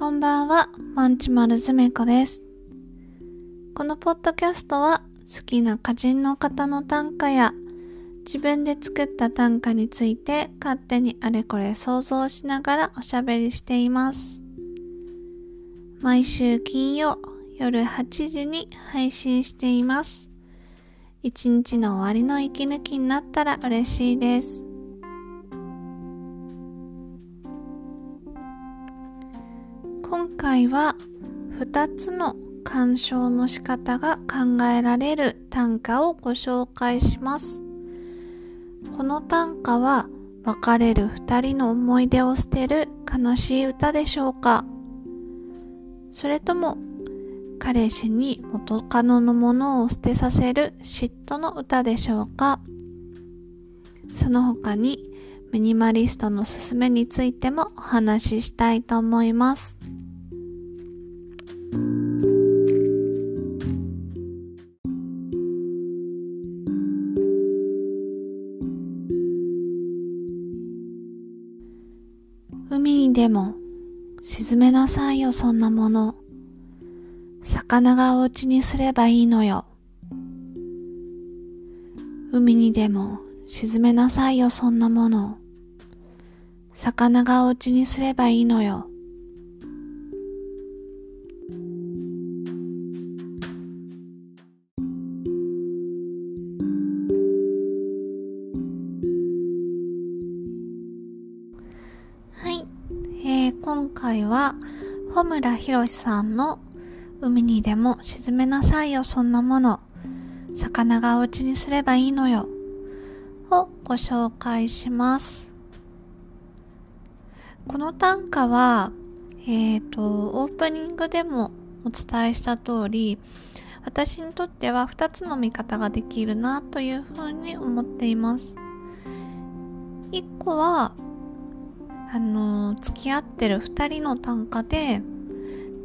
こんばんは、マンチマルズメコです。このポッドキャストは好きな歌人の方の短歌や自分で作った短歌について勝手にあれこれ想像しながらおしゃべりしています。毎週金曜夜8時に配信しています。一日の終わりの息抜きになったら嬉しいです。回は2つの鑑賞の仕方が考えられる短歌をご紹介します。この短歌は別れる2人の思い出を捨てる悲しい歌でしょうかそれとも彼氏に元カノのものを捨てさせる嫉妬の歌でしょうかその他にミニマリストのすすめについてもお話ししたいと思います。沈めなさいよそんなもの。魚がお家にすればいいのよ。海にでも沈めなさいよそんなもの。魚がお家にすればいいのよ。回は穂村博さんの海にでも沈めなさいよそんなもの。魚がお家にすればいいのよ。をご紹介します。この短歌はえっ、ー、とオープニングでもお伝えした通り私にとっては2つの見方ができるなというふうに思っています。1個はあの付き合ってる2人の短歌で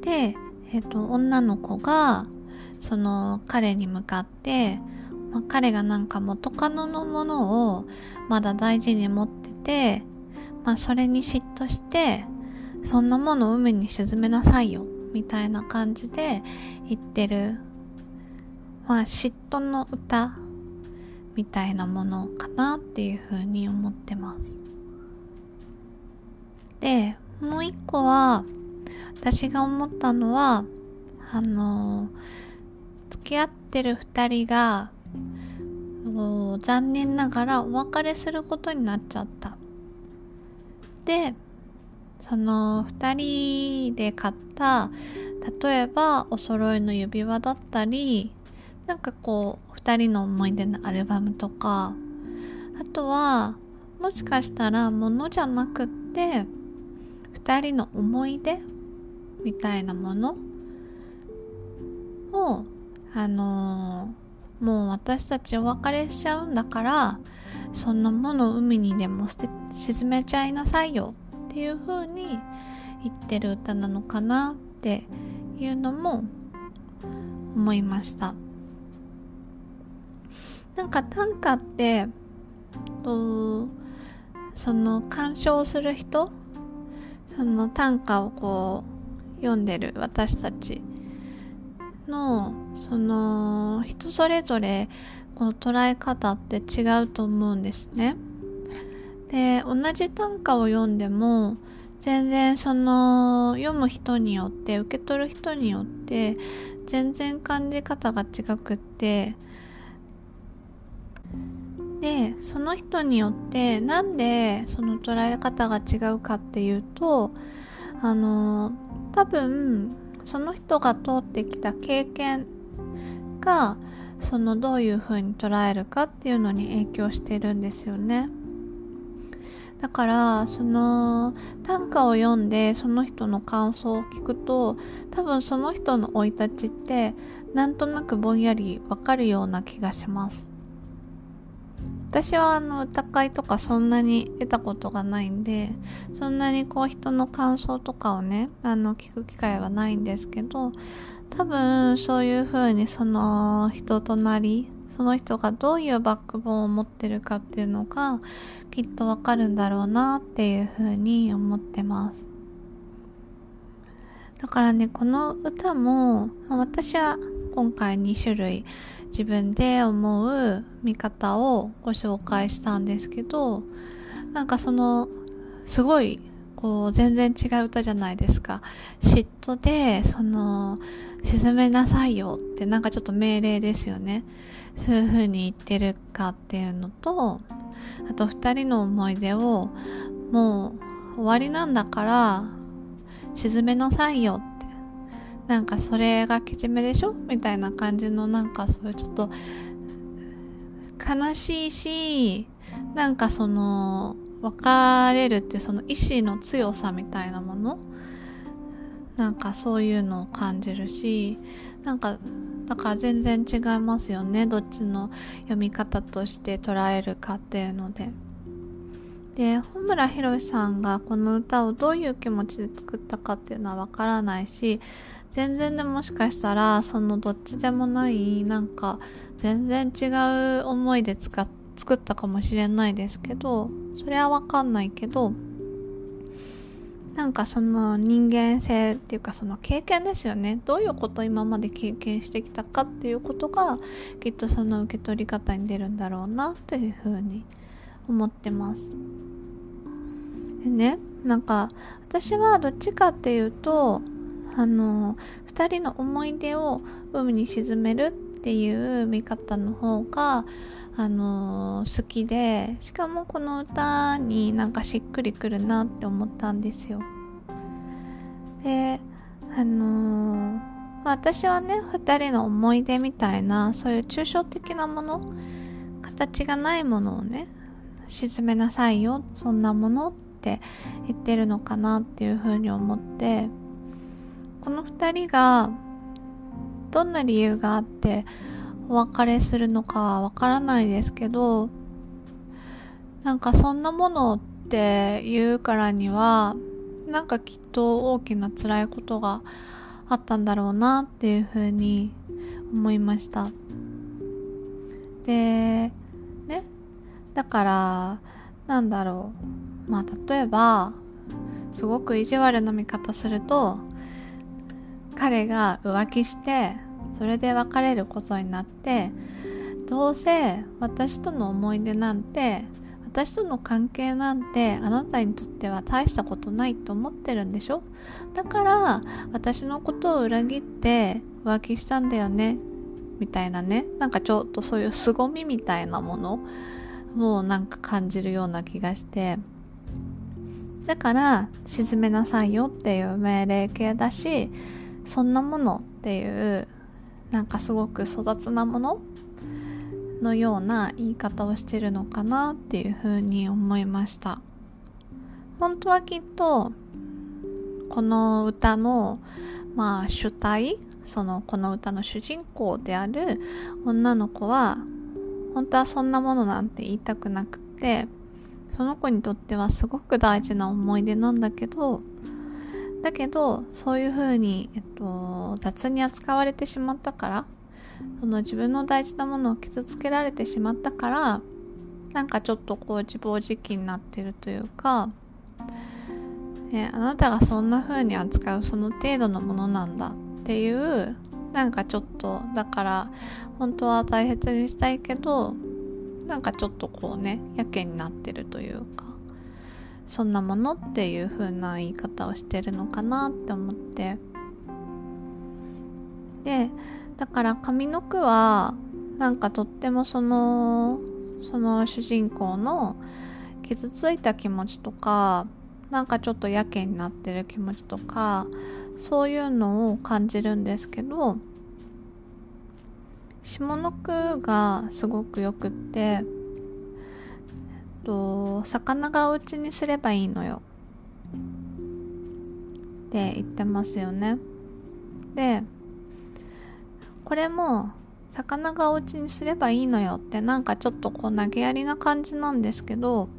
で、えっ、ー、と女の子がその彼に向かって、まあ、彼がなんか元カノのものをまだ大事に持ってて、まあ、それに嫉妬してそんなものを海に沈めなさいよみたいな感じで言ってる、まあ、嫉妬の歌みたいなものかなっていうふうに思ってます。で、もう一個は、私が思ったのは、あの、付き合ってる二人が、残念ながらお別れすることになっちゃった。で、その二人で買った、例えばお揃いの指輪だったり、なんかこう、二人の思い出のアルバムとか、あとは、もしかしたら物じゃなくって、2人の思い出みたいなものをあのー、もう私たちお別れしちゃうんだからそんなもの海にでも捨て沈めちゃいなさいよっていう風に言ってる歌なのかなっていうのも思いました。なんか短歌ってその鑑賞する人その短歌をこう読んでる私たちのその人それぞれこう捉え方って違うと思うんですね。で同じ短歌を読んでも全然その読む人によって受け取る人によって全然感じ方が違くってでその人によってなんでその捉え方が違うかっていうとあの多分その人が通ってきた経験がそのどういう風に捉えるかっていうのに影響してるんですよね。だからその短歌を読んでその人の感想を聞くと多分その人の生い立ちってなんとなくぼんやりわかるような気がします。私はあの歌会とかそんなに出たことがないんでそんなにこう人の感想とかをねあの聞く機会はないんですけど多分そういう風にその人となりその人がどういうバックボーンを持ってるかっていうのがきっとわかるんだろうなっていう風に思ってます。だからねこの歌も私は今回2種類自分で思う見方をご紹介したんですけどなんかそのすごいこう全然違う歌じゃないですか。嫉妬でその沈めなさいよってなんかちょっと命令ですよね。そういう風に言ってるかっていうのとあと2人の思い出をもう終わりなんだから沈めなさいよってなんかそれがけじめでしょ？みたいな感じのなんかそういうちょっと悲しいしなんかその別れるってその意志の強さみたいなもの？なんかそういうのを感じるしなんかだから全然違いますよね。どっちの読み方として捉えるかっていうので。で本村宏さんがこの歌をどういう気持ちで作ったかっていうのはわからないし全然でもしかしたらそのどっちでもないなんか全然違う思いで使っ作ったかもしれないですけどそれはわかんないけどなんかその人間性っていうかその経験ですよね。どういうことを今まで経験してきたかっていうことがきっとその受け取り方に出るんだろうなというふうに思ってます。でね。なんか私はどっちかっていうとあの2人の思い出を海に沈めるっていう見方の方があの、好きでしかもこの歌になんかしっくりくるなって思ったんですよ。であのー、私はね2人の思い出みたいなそういう抽象的なもの形がないものをね沈めなさいよそんなものって言ってるのかなっていうふうに思ってこの2人がどんな理由があってお別れするのかわからないですけどなんかそんなものって言うからにはなんかきっと大きな辛いことがあったんだろうなっていうふうに思いました。でねだからなんだろう。まあ例えばすごく意地悪な見方すると彼が浮気してそれで別れることになってどうせ私との思い出なんて私との関係なんてあなたにとっては大したことないと思ってるんでしょ？だから私のことを裏切って浮気したんだよね？みたいなね。なんかちょっとそういう凄みみたいなものもうなんか感じるような気がして。だから沈めなさいよっていう命令形だしそんなものっていうなんかすごく粗雑なもののような言い方をしてるのかなっていうふうに思いました。本当はきっとこの歌のまあ主体そのこの歌の主人公である女の子は本当はそんなものなんて言いたくなくてその子にとってはすごく大事な思い出なんだけどだけどそういうふうに、えっと、雑に扱われてしまったからその自分の大事なものを傷つけられてしまったからなんかちょっとこう自暴自棄になってるというか、ね、あなたがそんな風に扱うその程度のものなんだっていうなんかちょっとだから本当は大切にしたいけどなんかちょっとこうねやけになってるというかそんなものっていう風な言い方をしてるのかなって思って。でだから上の句はなんかとってもそのその主人公の傷ついた気持ちとかなんかちょっとやけになってる気持ちとかそういうのを感じるんですけど下の句がすごくよくってと魚がお家にすればいいのよ。って言ってますよね。でこれも魚がお家にすればいいのよ。ってなんかちょっとこう投げやりな感じなんですけど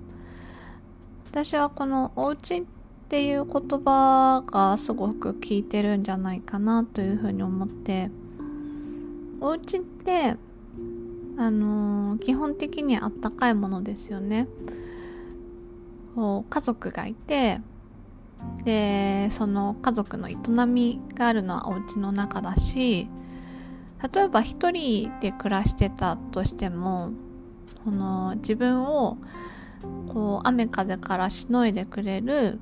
私はこのお家っていう言葉がすごく効いてるんじゃないかなというふうに思ってお家ってあのー、基本的にあったかいものですよね。こう家族がいてでその家族の営みがあるのはお家の中だし例えば一人で暮らしてたとしてもこの自分をこう雨風からしのいでくれる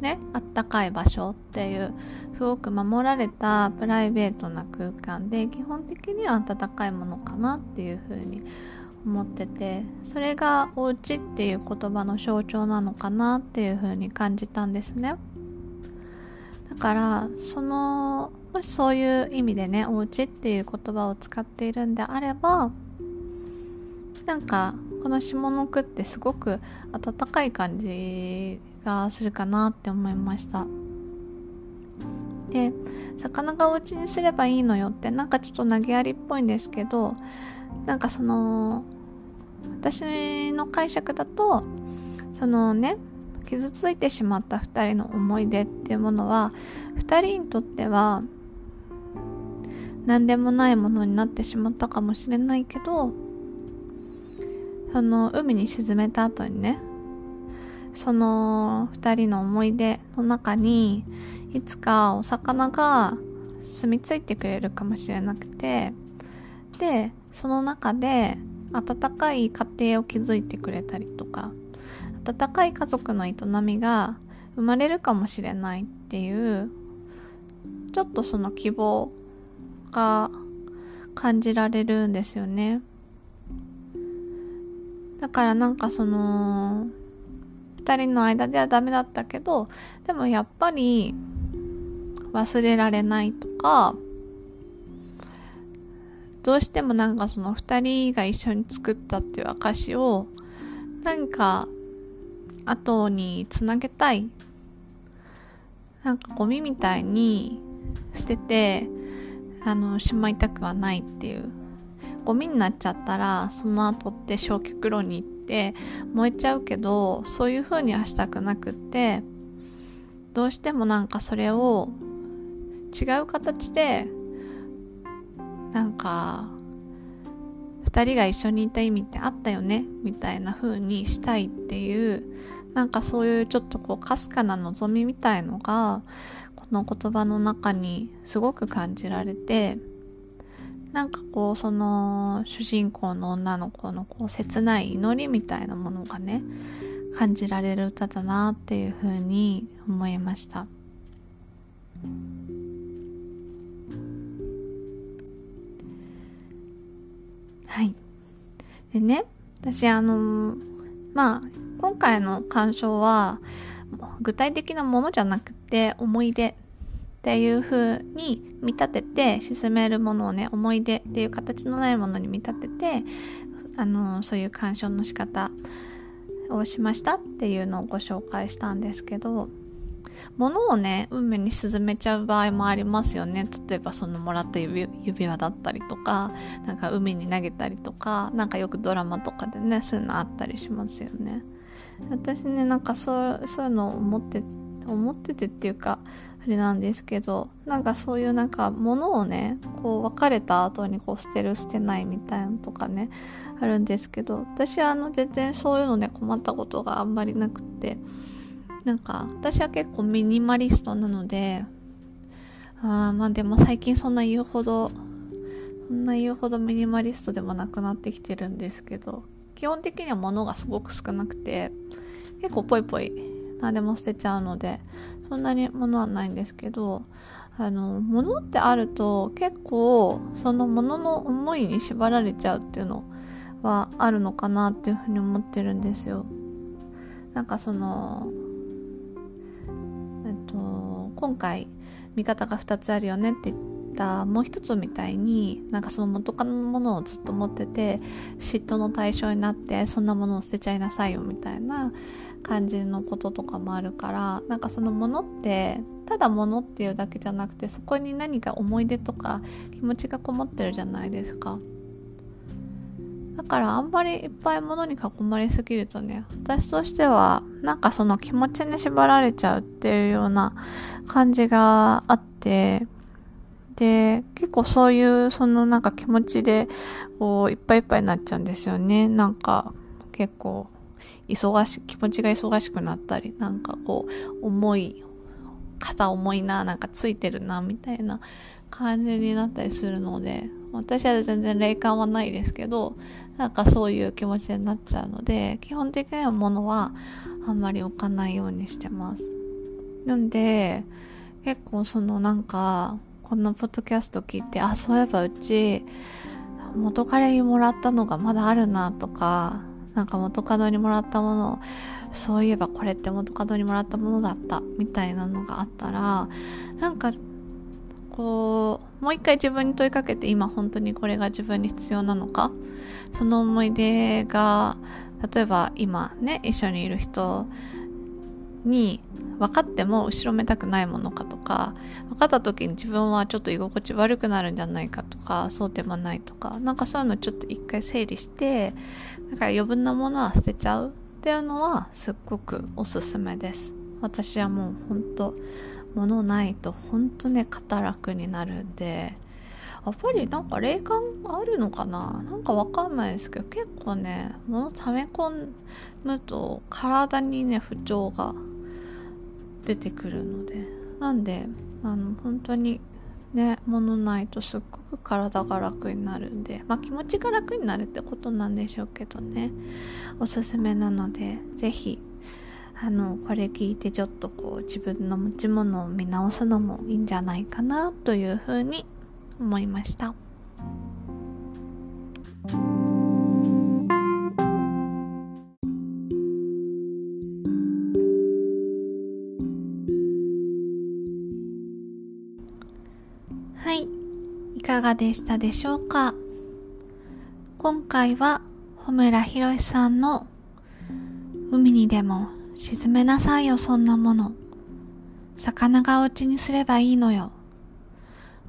ねあったかい場所っていうすごく守られたプライベートな空間で基本的には温かいものかなっていうふうに思っててそれがお家っていう言葉の象徴なのかなっていうふうに感じたんですね。だからそのもしそういう意味でねお家っていう言葉を使っているんであればなんかこの下の句ってすごく温かい感じがするかなって思いました。で魚がお家にすればいいのよってなんかちょっと投げやりっぽいんですけどなんかその私の解釈だとそのね傷ついてしまった2人の思い出っていうものは2人にとっては何でもないものになってしまったかもしれないけどその海に沈めた後にねその2人の思い出の中にいつかお魚が住み着いてくれるかもしれなくてでその中で温かい家庭を築いてくれたりとか温かい家族の営みが生まれるかもしれないっていうちょっとその希望が感じられるんですよね。だからなんかその2人の間ではダメだったけどでもやっぱり忘れられないとかどうしてもなんかその2人が一緒に作ったっていう証をなんか後につなげたい。なんかゴミみたいに捨ててあのしまいたくはないっていう。ゴミになっちゃったらその後って焼却炉に行って燃えちゃうけどそういう風にはしたくなくってどうしてもなんかそれを違う形でなんか2人が一緒にいた意味ってあったよねみたいな風にしたいっていうなんかそういうちょっとこうかすかな望みみたいのがこの言葉の中にすごく感じられてなんかこうその主人公の女の子のこう切ない祈りみたいなものがね感じられる歌だなっていうふうに思いました。はい。でね私あのまあ今回の鑑賞は具体的なものじゃなくて思い出っていう風に見立てて進めるものをね思い出っていう形のないものに見立ててあのそういう鑑賞の仕方をしましたっていうのをご紹介したんですけど物をね海に沈めちゃう場合もありますよね。例えばそのもらった指指輪だったりとかなんか海に投げたりとかなんかよくドラマとかでねそういうのあったりしますよね。私ねなんかそうそういうのを思って思っててっていうかあれなんですけどなんかそういうなんか物をねこう別れた後にこう捨てる捨てないみたいなのとかねあるんですけど私はあの全然そういうのね困ったことがあんまりなくてなんか私は結構ミニマリストなのであまあでも最近そんな言うほどそんな言うほどミニマリストでもなくなってきてるんですけど基本的には物がすごく少なくて結構ぽいぽい何でも捨てちゃうのでそんなに物はないんですけどあの物ってあると結構その物の思いに縛られちゃうっていうのはあるのかなっていうふうに思ってるんですよ。なんかそのえっと今回見方が2つあるよねって言ってたもう一つみたいになんかその元カノのものをずっと持ってて嫉妬の対象になってそんなものを捨てちゃいなさいよみたいな感じのこととかもあるからなんかそのものってただものっていうだけじゃなくてそこに何か思い出とか気持ちがこもってるじゃないですか。だからあんまりいっぱいものに囲まれすぎるとね私としてはなんかその気持ちに縛られちゃうっていうような感じがあってで結構そういうそのなんか気持ちでこういっぱいいっぱいになっちゃうんですよね。なんか結構忙し気持ちが忙しくなったりなんかこう重い肩重いななんかついてるなみたいな感じになったりするので私は全然霊感はないですけどなんかそういう気持ちになっちゃうので基本的には物はあんまり置かないようにしてます。なんで結構そのなんかこのポッドキャスト聞いてあそういえばうち元彼にもらったのがまだあるなとかなんか元カノにもらったものそういえばこれって元カノにもらったものだったみたいなのがあったらなんかこうもう一回自分に問いかけて今本当にこれが自分に必要なのかその思い出が例えば今ね一緒にいる人に分かっても後ろめたくないものかとか分かった時に自分はちょっと居心地悪くなるんじゃないかとかそうでもないとかなんかそういうのちょっと一回整理してだから余分なものは捨てちゃうっていうのはすっごくおすすめです。私はもう本当物ないと本当ね肩楽になるんでやっぱりなんか霊感あるのかな？なんかわかんないですけど結構ね物溜め込むと体にね不調が出てくるのでなんであの本当にね物ないとすっごく体が楽になるんでまあ気持ちが楽になるってことなんでしょうけどねおすすめなので是非あのこれ聞いてちょっとこう自分の持ち物を見直すのもいいんじゃないかなというふうに思いました。かがでしたでしょうか？今回は穂村博さんの海にでも沈めなさいよそんなもの魚がお家にすればいいのよ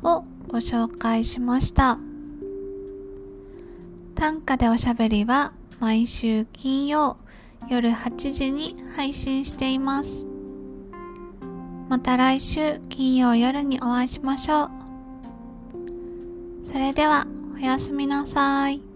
をご紹介しました。短歌でおしゃべりは毎週金曜夜8時に配信しています。また来週金曜夜にお会いしましょう。それではおやすみなさい。